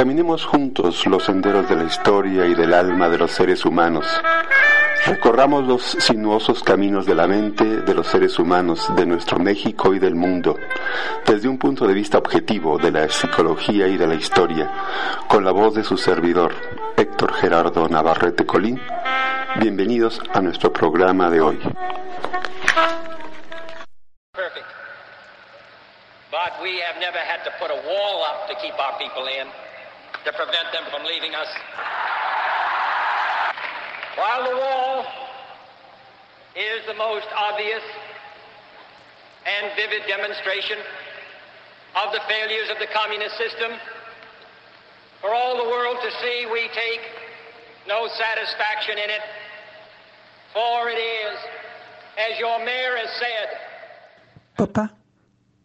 Caminemos juntos los senderos de la historia y del alma de los seres humanos. Recorramos los sinuosos caminos de la mente de los seres humanos de nuestro México y del mundo, desde un punto de vista objetivo de la psicología y de la historia, con la voz de su servidor, Héctor Gerardo Navarrete Colín. Bienvenidos a nuestro programa de hoy. perfect. But we have never had to put a wall up to keep our people in, to prevent them from leaving us. While the wall is the most obvious and vivid demonstration of the failures of the communist system, for all the world to see, we take no satisfaction in it, for it is, as your mayor has said, Papá,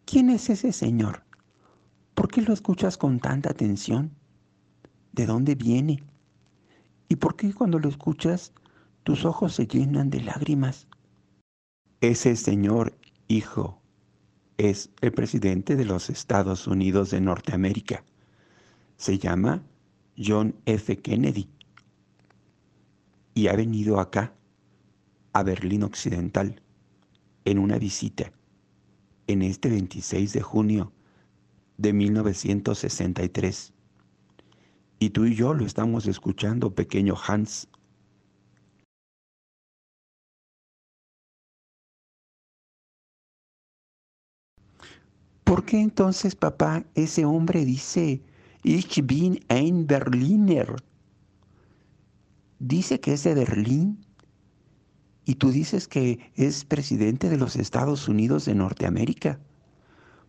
¿quién es ese señor? ¿Por qué lo escuchas con tanta atención? ¿De dónde viene? ¿Y por qué cuando lo escuchas tus ojos se llenan de lágrimas? Ese señor, hijo, es el presidente de los Estados Unidos de Norteamérica. Se llama John F. Kennedy. Y ha venido acá, a Berlín Occidental, en una visita en este 26 de junio de 1963. Y tú y yo lo estamos escuchando, pequeño Hans. ¿Por qué entonces, papá, ese hombre dice, Ich bin ein Berliner? Dice que es de Berlín y tú dices que es presidente de los Estados Unidos de Norteamérica.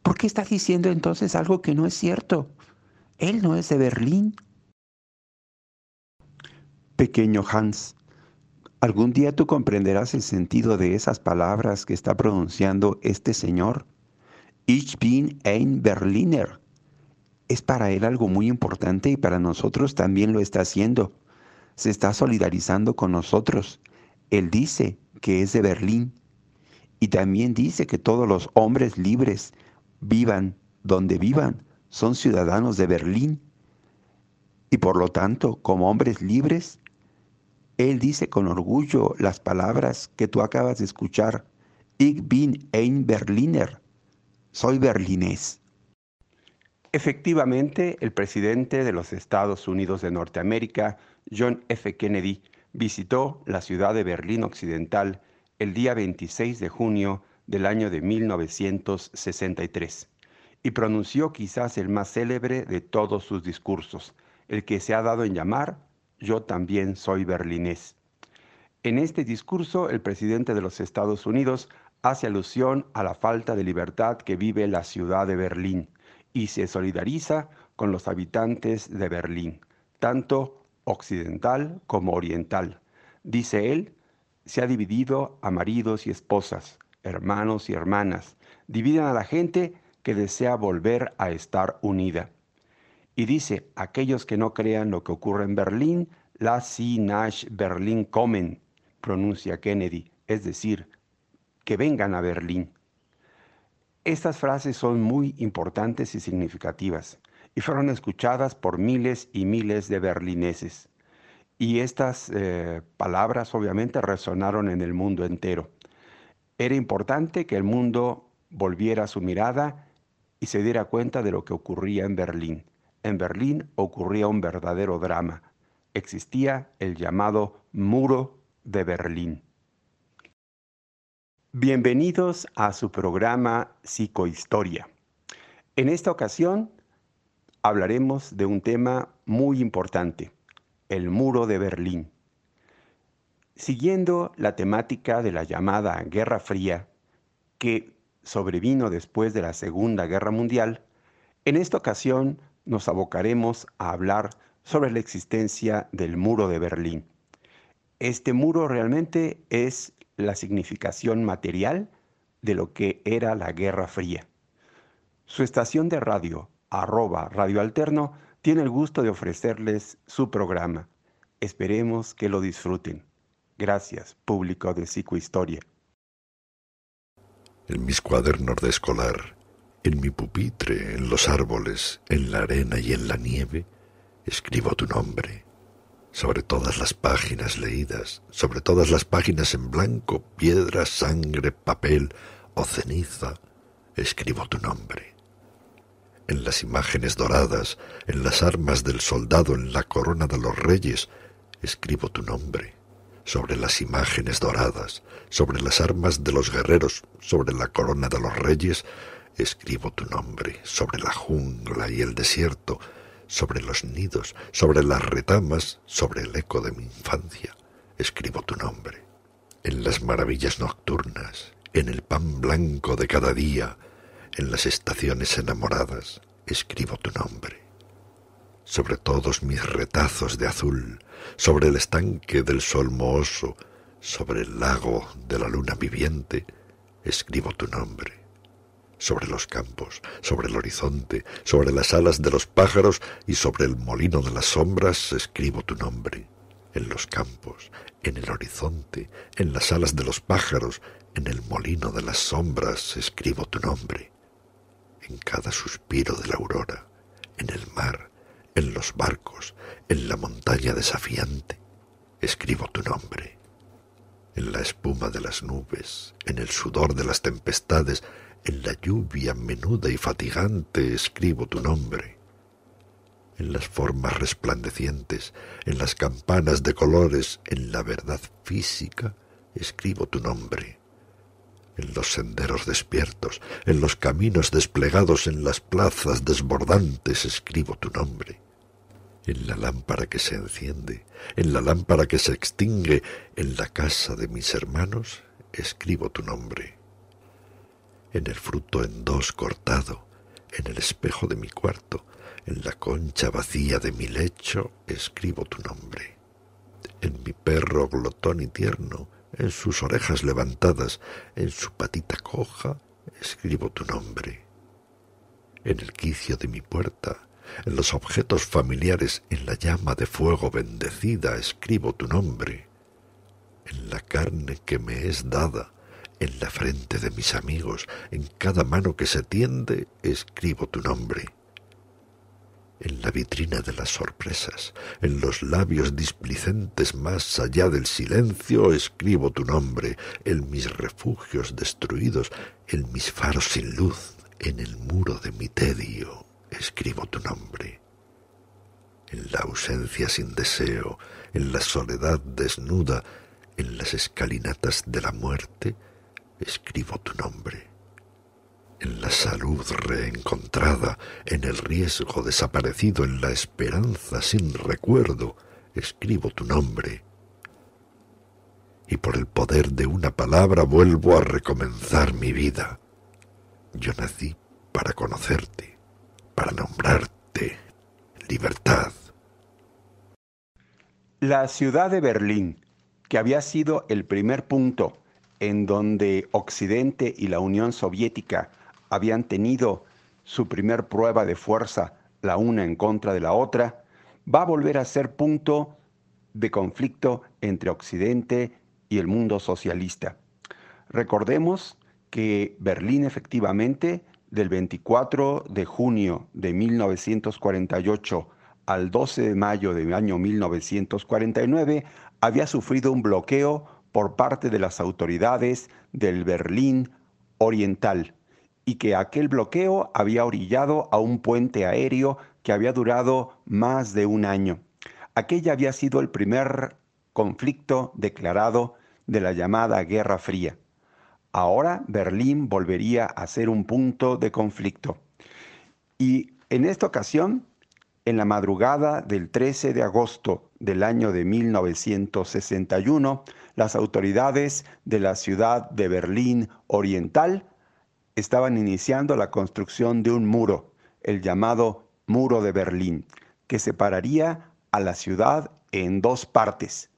¿Por qué está diciendo entonces algo que no es cierto? Él no es de Berlín. Pequeño Hans, algún día tú comprenderás el sentido de esas palabras que está pronunciando este señor. Ich bin ein Berliner. Es para él algo muy importante y para nosotros también lo está haciendo. Se está solidarizando con nosotros él dice que es de Berlín y también dice que todos los hombres libres vivan donde vivan, son ciudadanos de Berlín. Y por lo tanto, como hombres libres, él dice con orgullo las palabras que tú acabas de escuchar. Ich bin ein Berliner. Soy berlinés. Efectivamente, el presidente de los Estados Unidos de Norteamérica, John F. Kennedy, visitó la ciudad de Berlín Occidental el día 26 de junio del año de 1963 y pronunció quizás el más célebre de todos sus discursos, el que se ha dado en llamar Yo también soy berlinés. En este discurso, el presidente de los Estados Unidos hace alusión a la falta de libertad que vive la ciudad de Berlín y se solidariza con los habitantes de Berlín, tanto occidental como oriental. Dice él, se ha dividido a maridos y esposas, hermanos y hermanas, dividen a la gente que desea volver a estar unida. Y dice, aquellos que no crean lo que ocurre en Berlín, la Sie nach Berlin kommen, pronuncia Kennedy, es decir, que vengan a Berlín. Estas frases son muy importantes y significativas y fueron escuchadas por miles y miles de berlineses. Y estas eh, palabras obviamente resonaron en el mundo entero. Era importante que el mundo volviera su mirada y se diera cuenta de lo que ocurría en Berlín. En Berlín ocurría un verdadero drama. Existía el llamado muro de Berlín. Bienvenidos a su programa Psicohistoria. En esta ocasión hablaremos de un tema muy importante, el muro de Berlín. Siguiendo la temática de la llamada Guerra Fría, que sobrevino después de la Segunda Guerra Mundial, en esta ocasión nos abocaremos a hablar sobre la existencia del muro de Berlín. Este muro realmente es la significación material de lo que era la Guerra Fría. Su estación de radio, arroba Radio Alterno, tiene el gusto de ofrecerles su programa. Esperemos que lo disfruten. Gracias, público de Psicohistoria. En mis cuadernos de escolar, en mi pupitre, en los árboles, en la arena y en la nieve, escribo tu nombre. Sobre todas las páginas leídas, sobre todas las páginas en blanco, piedra, sangre, papel o ceniza, escribo tu nombre en las imágenes doradas, en las armas del soldado, en la corona de los reyes, escribo tu nombre. Sobre las imágenes doradas, sobre las armas de los guerreros, sobre la corona de los reyes, escribo tu nombre. Sobre la jungla y el desierto, sobre los nidos, sobre las retamas, sobre el eco de mi infancia, escribo tu nombre. En las maravillas nocturnas, en el pan blanco de cada día, en las estaciones enamoradas escribo tu nombre. Sobre todos mis retazos de azul, sobre el estanque del sol mohoso, sobre el lago de la luna viviente, escribo tu nombre. Sobre los campos, sobre el horizonte, sobre las alas de los pájaros y sobre el molino de las sombras, escribo tu nombre. En los campos, en el horizonte, en las alas de los pájaros, en el molino de las sombras, escribo tu nombre en cada suspiro de la aurora, en el mar, en los barcos, en la montaña desafiante, escribo tu nombre. En la espuma de las nubes, en el sudor de las tempestades, en la lluvia menuda y fatigante, escribo tu nombre. En las formas resplandecientes, en las campanas de colores, en la verdad física, escribo tu nombre en los senderos despiertos, en los caminos desplegados, en las plazas desbordantes, escribo tu nombre. En la lámpara que se enciende, en la lámpara que se extingue, en la casa de mis hermanos, escribo tu nombre. En el fruto en dos cortado, en el espejo de mi cuarto, en la concha vacía de mi lecho, escribo tu nombre. En mi perro glotón y tierno, en sus orejas levantadas, en su patita coja, escribo tu nombre. En el quicio de mi puerta, en los objetos familiares, en la llama de fuego bendecida, escribo tu nombre. En la carne que me es dada, en la frente de mis amigos, en cada mano que se tiende, escribo tu nombre en la vitrina de las sorpresas, en los labios displicentes más allá del silencio, escribo tu nombre, en mis refugios destruidos, en mis faros sin luz, en el muro de mi tedio, escribo tu nombre. En la ausencia sin deseo, en la soledad desnuda, en las escalinatas de la muerte, escribo tu nombre en la salud reencontrada, en el riesgo desaparecido, en la esperanza sin recuerdo, escribo tu nombre. Y por el poder de una palabra vuelvo a recomenzar mi vida. Yo nací para conocerte, para nombrarte libertad. La ciudad de Berlín, que había sido el primer punto en donde Occidente y la Unión Soviética habían tenido su primer prueba de fuerza la una en contra de la otra, va a volver a ser punto de conflicto entre Occidente y el mundo socialista. Recordemos que Berlín efectivamente del 24 de junio de 1948 al 12 de mayo del año 1949 había sufrido un bloqueo por parte de las autoridades del Berlín Oriental y que aquel bloqueo había orillado a un puente aéreo que había durado más de un año. Aquella había sido el primer conflicto declarado de la llamada Guerra Fría. Ahora Berlín volvería a ser un punto de conflicto. Y en esta ocasión, en la madrugada del 13 de agosto del año de 1961, las autoridades de la ciudad de Berlín Oriental estaban iniciando la construcción de un muro, el llamado Muro de Berlín, que separaría a la ciudad en dos partes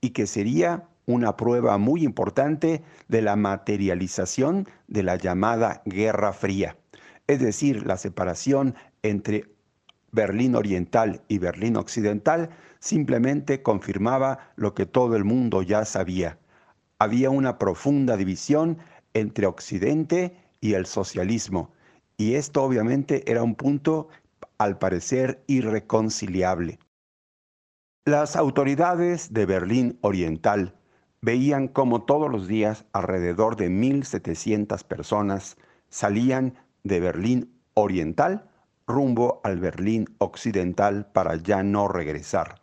y que sería una prueba muy importante de la materialización de la llamada Guerra Fría, es decir, la separación entre Berlín Oriental y Berlín Occidental simplemente confirmaba lo que todo el mundo ya sabía. Había una profunda división entre Occidente y el socialismo, y esto obviamente era un punto al parecer irreconciliable. Las autoridades de Berlín Oriental veían como todos los días alrededor de 1.700 personas salían de Berlín Oriental rumbo al Berlín Occidental para ya no regresar.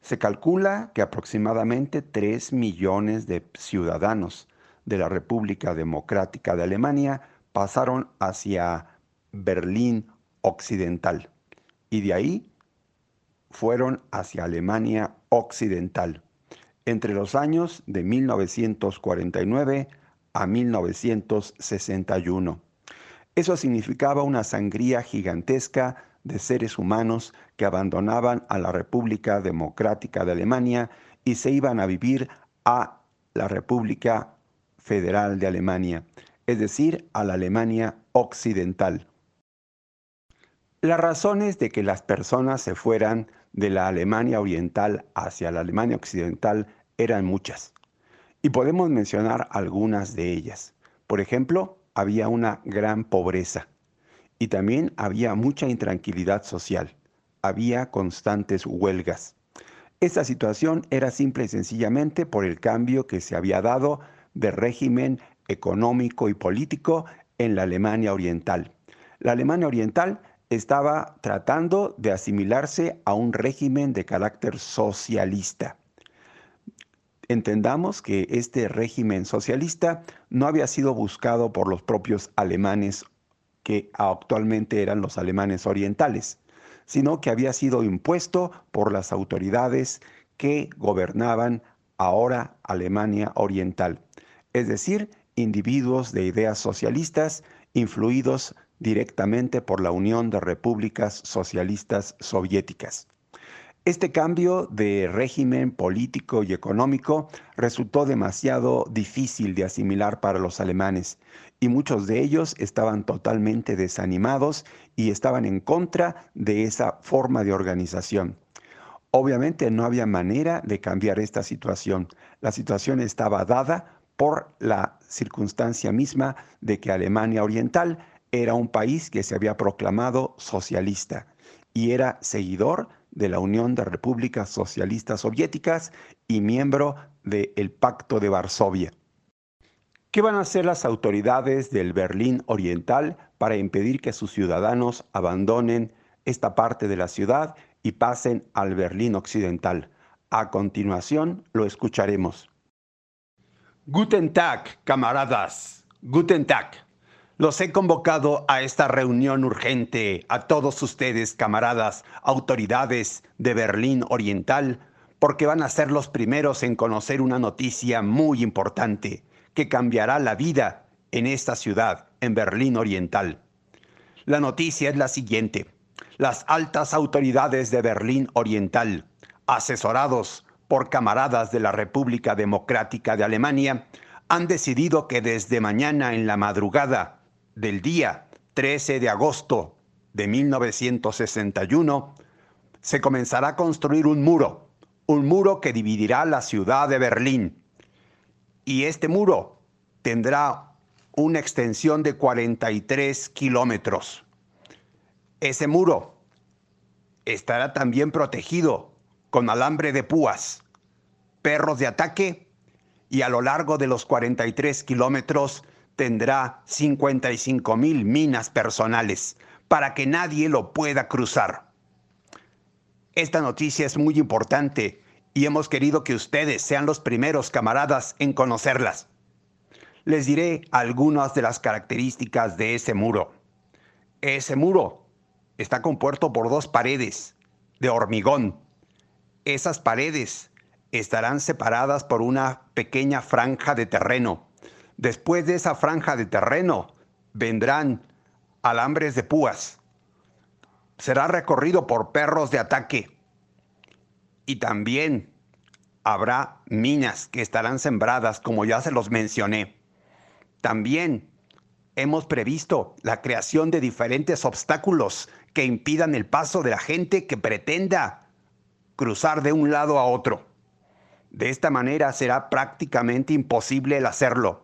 Se calcula que aproximadamente 3 millones de ciudadanos de la República Democrática de Alemania pasaron hacia Berlín Occidental y de ahí fueron hacia Alemania Occidental entre los años de 1949 a 1961. Eso significaba una sangría gigantesca de seres humanos que abandonaban a la República Democrática de Alemania y se iban a vivir a la República Federal de Alemania, es decir, a la Alemania Occidental. Las razones de que las personas se fueran de la Alemania Oriental hacia la Alemania Occidental eran muchas. Y podemos mencionar algunas de ellas. Por ejemplo, había una gran pobreza y también había mucha intranquilidad social. Había constantes huelgas. Esta situación era simple y sencillamente por el cambio que se había dado de régimen económico y político en la Alemania Oriental. La Alemania Oriental estaba tratando de asimilarse a un régimen de carácter socialista entendamos que este régimen socialista no había sido buscado por los propios alemanes que actualmente eran los alemanes orientales, sino que había sido impuesto por las autoridades que gobernaban ahora Alemania Oriental, es decir, individuos de ideas socialistas influidos directamente por la Unión de Repúblicas Socialistas Soviéticas. Este cambio de régimen político y económico resultó demasiado difícil de asimilar para los alemanes y muchos de ellos estaban totalmente desanimados y estaban en contra de esa forma de organización. Obviamente no había manera de cambiar esta situación. La situación estaba dada por la circunstancia misma de que Alemania Oriental era un país que se había proclamado socialista y era seguidor de la Unión de Repúblicas Socialistas Soviéticas y miembro del Pacto de Varsovia. ¿Qué van a hacer las autoridades del Berlín Oriental para impedir que sus ciudadanos abandonen esta parte de la ciudad y pasen al Berlín Occidental? A continuación lo escucharemos. Guten Tag, camaradas. Guten Tag. Los he convocado a esta reunión urgente a todos ustedes, camaradas, autoridades de Berlín Oriental, porque van a ser los primeros en conocer una noticia muy importante que cambiará la vida en esta ciudad, en Berlín Oriental. La noticia es la siguiente. Las altas autoridades de Berlín Oriental, asesorados por camaradas de la República Democrática de Alemania, han decidido que desde mañana en la madrugada del día 13 de agosto de 1961, se comenzará a construir un muro, un muro que dividirá la ciudad de Berlín. Y este muro tendrá una extensión de 43 kilómetros. Ese muro estará también protegido con alambre de púas, perros de ataque y a lo largo de los 43 kilómetros tendrá 55 mil minas personales para que nadie lo pueda cruzar. Esta noticia es muy importante y hemos querido que ustedes sean los primeros camaradas en conocerlas. Les diré algunas de las características de ese muro. Ese muro está compuesto por dos paredes de hormigón. Esas paredes estarán separadas por una pequeña franja de terreno Después de esa franja de terreno vendrán alambres de púas. Será recorrido por perros de ataque. Y también Habrá minas que estarán sembradas, como ya se los mencioné. También hemos previsto la creación de diferentes obstáculos que impidan el paso de la gente que pretenda cruzar de un lado a otro. De esta manera será prácticamente imposible el hacerlo.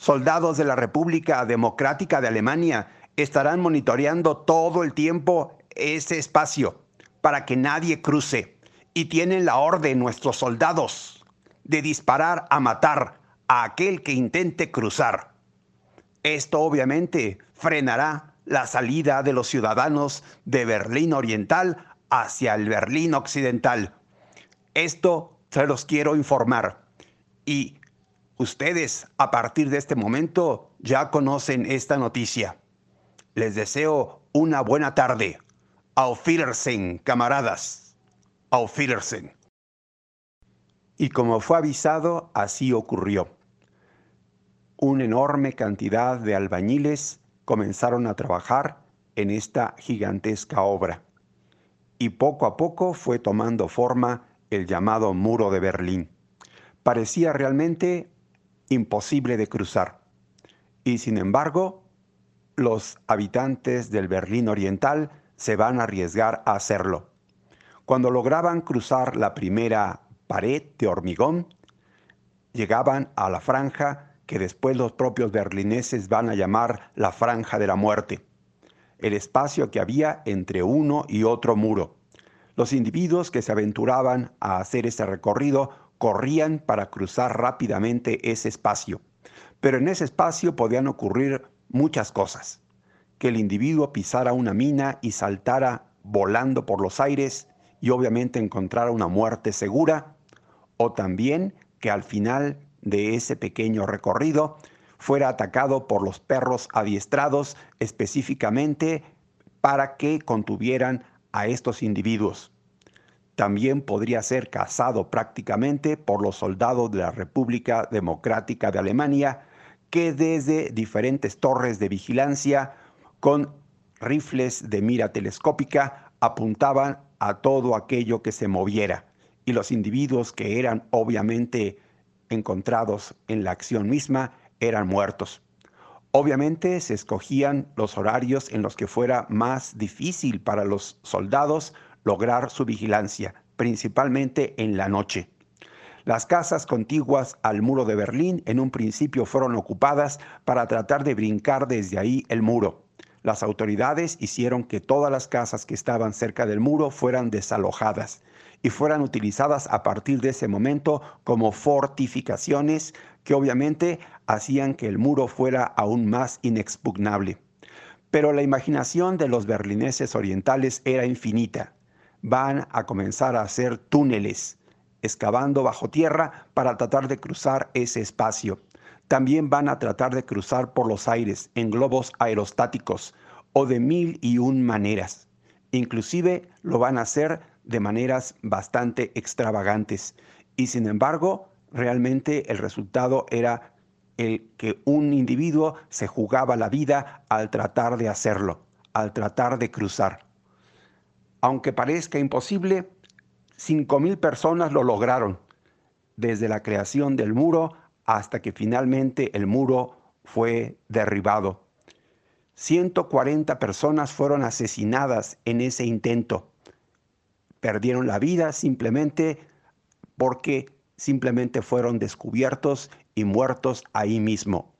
Soldados de la República Democrática de Alemania estarán monitoreando todo el tiempo ese espacio para que nadie cruce. Y tienen la orden nuestros soldados de disparar a matar a aquel que intente cruzar. Esto obviamente frenará la salida de los ciudadanos de Berlín Oriental hacia el Berlín Occidental. Esto se los quiero informar. Y ustedes a partir de este momento ya conocen esta noticia. Les deseo una buena tarde. Auf Wiedersehen, camaradas. Auf Wiedersehen. Y como fue avisado, así ocurrió. Una enorme cantidad de albañiles comenzaron a trabajar en esta gigantesca obra. Y poco a poco fue tomando forma el llamado muro de Berlín. Parecía realmente imposible de cruzar. Y sin embargo, los habitantes del Berlín Oriental se van a arriesgar a hacerlo. Cuando lograban cruzar la primera pared de hormigón, llegaban a la franja que después los propios berlineses van a llamar la franja de la muerte, el espacio que había entre uno y otro muro. Los individuos que se aventuraban a hacer ese recorrido corrían para cruzar rápidamente ese espacio, pero en ese espacio podían ocurrir muchas cosas. Que el individuo pisara una mina y saltara volando por los aires y obviamente encontrara una muerte segura, o también que al final de ese pequeño recorrido fuera atacado por los perros adiestrados específicamente para que contuvieran a estos individuos. También podría ser cazado prácticamente por los soldados de la República Democrática de Alemania, que desde diferentes torres de vigilancia con rifles de mira telescópica apuntaban a todo aquello que se moviera y los individuos que eran obviamente encontrados en la acción misma eran muertos. Obviamente se escogían los horarios en los que fuera más difícil para los soldados lograr su vigilancia, principalmente en la noche. Las casas contiguas al muro de Berlín en un principio fueron ocupadas para tratar de brincar desde ahí el muro. Las autoridades hicieron que todas las casas que estaban cerca del muro fueran desalojadas y fueran utilizadas a partir de ese momento como fortificaciones que obviamente hacían que el muro fuera aún más inexpugnable. Pero la imaginación de los berlineses orientales era infinita. Van a comenzar a hacer túneles, excavando bajo tierra para tratar de cruzar ese espacio. También van a tratar de cruzar por los aires en globos aerostáticos o de mil y un maneras. Inclusive lo van a hacer de maneras bastante extravagantes. Y sin embargo, realmente el resultado era el que un individuo se jugaba la vida al tratar de hacerlo, al tratar de cruzar. Aunque parezca imposible, 5.000 personas lo lograron, desde la creación del muro hasta que finalmente el muro fue derribado. 140 personas fueron asesinadas en ese intento. Perdieron la vida simplemente porque simplemente fueron descubiertos y muertos ahí mismo.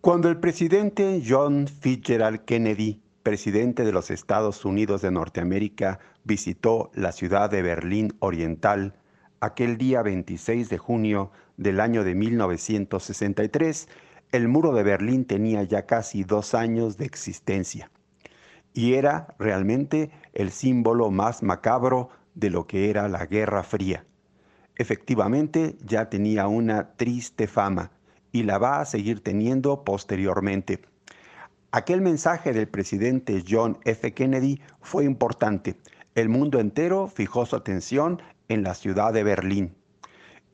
Cuando el presidente John Fitzgerald Kennedy, presidente de los Estados Unidos de Norteamérica, visitó la ciudad de Berlín Oriental aquel día 26 de junio del año de 1963, el muro de Berlín tenía ya casi dos años de existencia y era realmente el símbolo más macabro de lo que era la Guerra Fría efectivamente ya tenía una triste fama y la va a seguir teniendo posteriormente. Aquel mensaje del presidente John F. Kennedy fue importante. El mundo entero fijó su atención en la ciudad de Berlín.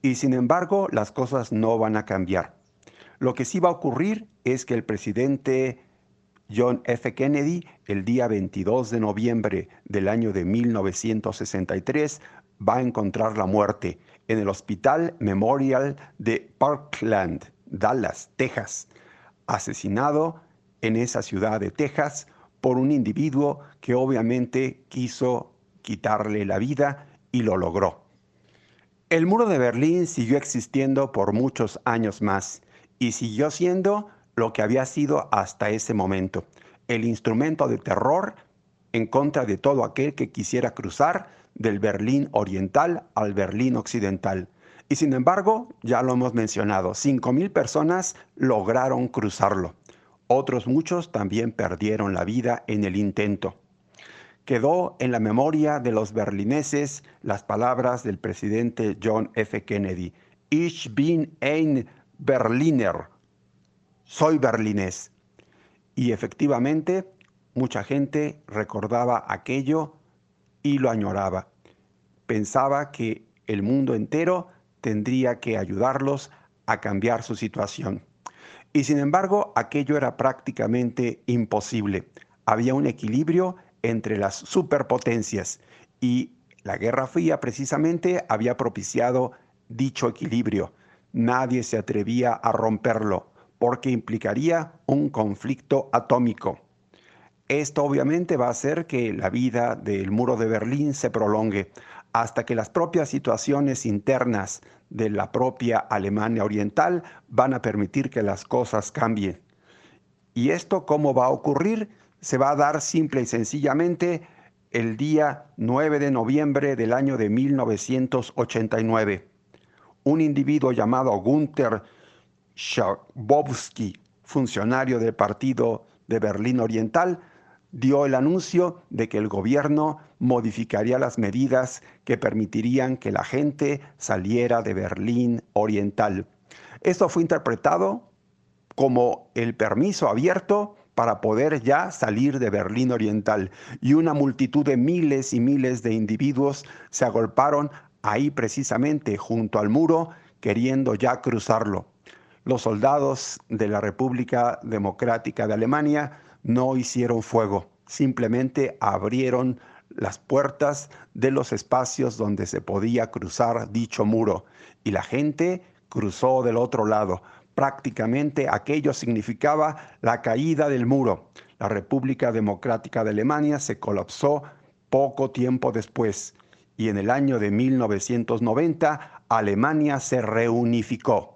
Y sin embargo, las cosas no van a cambiar. Lo que sí va a ocurrir es que el presidente John F. Kennedy, el día 22 de noviembre del año de 1963, va a encontrar la muerte en el Hospital Memorial de Parkland, Dallas, Texas, asesinado en esa ciudad de Texas por un individuo que obviamente quiso quitarle la vida y lo logró. El muro de Berlín siguió existiendo por muchos años más y siguió siendo lo que había sido hasta ese momento, el instrumento de terror en contra de todo aquel que quisiera cruzar del Berlín oriental al Berlín occidental. Y sin embargo, ya lo hemos mencionado, 5.000 personas lograron cruzarlo. Otros muchos también perdieron la vida en el intento. Quedó en la memoria de los berlineses las palabras del presidente John F. Kennedy. Ich bin ein Berliner. Soy berlinés. Y efectivamente, mucha gente recordaba aquello y lo añoraba. Pensaba que el mundo entero tendría que ayudarlos a cambiar su situación. Y sin embargo, aquello era prácticamente imposible. Había un equilibrio entre las superpotencias y la Guerra Fría precisamente había propiciado dicho equilibrio. Nadie se atrevía a romperlo porque implicaría un conflicto atómico. Esto obviamente va a hacer que la vida del muro de Berlín se prolongue hasta que las propias situaciones internas de la propia Alemania Oriental van a permitir que las cosas cambien. ¿Y esto cómo va a ocurrir? Se va a dar simple y sencillamente el día 9 de noviembre del año de 1989. Un individuo llamado Gunther Schabowski, funcionario del Partido de Berlín Oriental, dio el anuncio de que el gobierno modificaría las medidas que permitirían que la gente saliera de Berlín Oriental. Esto fue interpretado como el permiso abierto para poder ya salir de Berlín Oriental y una multitud de miles y miles de individuos se agolparon ahí precisamente junto al muro queriendo ya cruzarlo. Los soldados de la República Democrática de Alemania no hicieron fuego, simplemente abrieron las puertas de los espacios donde se podía cruzar dicho muro y la gente cruzó del otro lado. Prácticamente aquello significaba la caída del muro. La República Democrática de Alemania se colapsó poco tiempo después y en el año de 1990 Alemania se reunificó.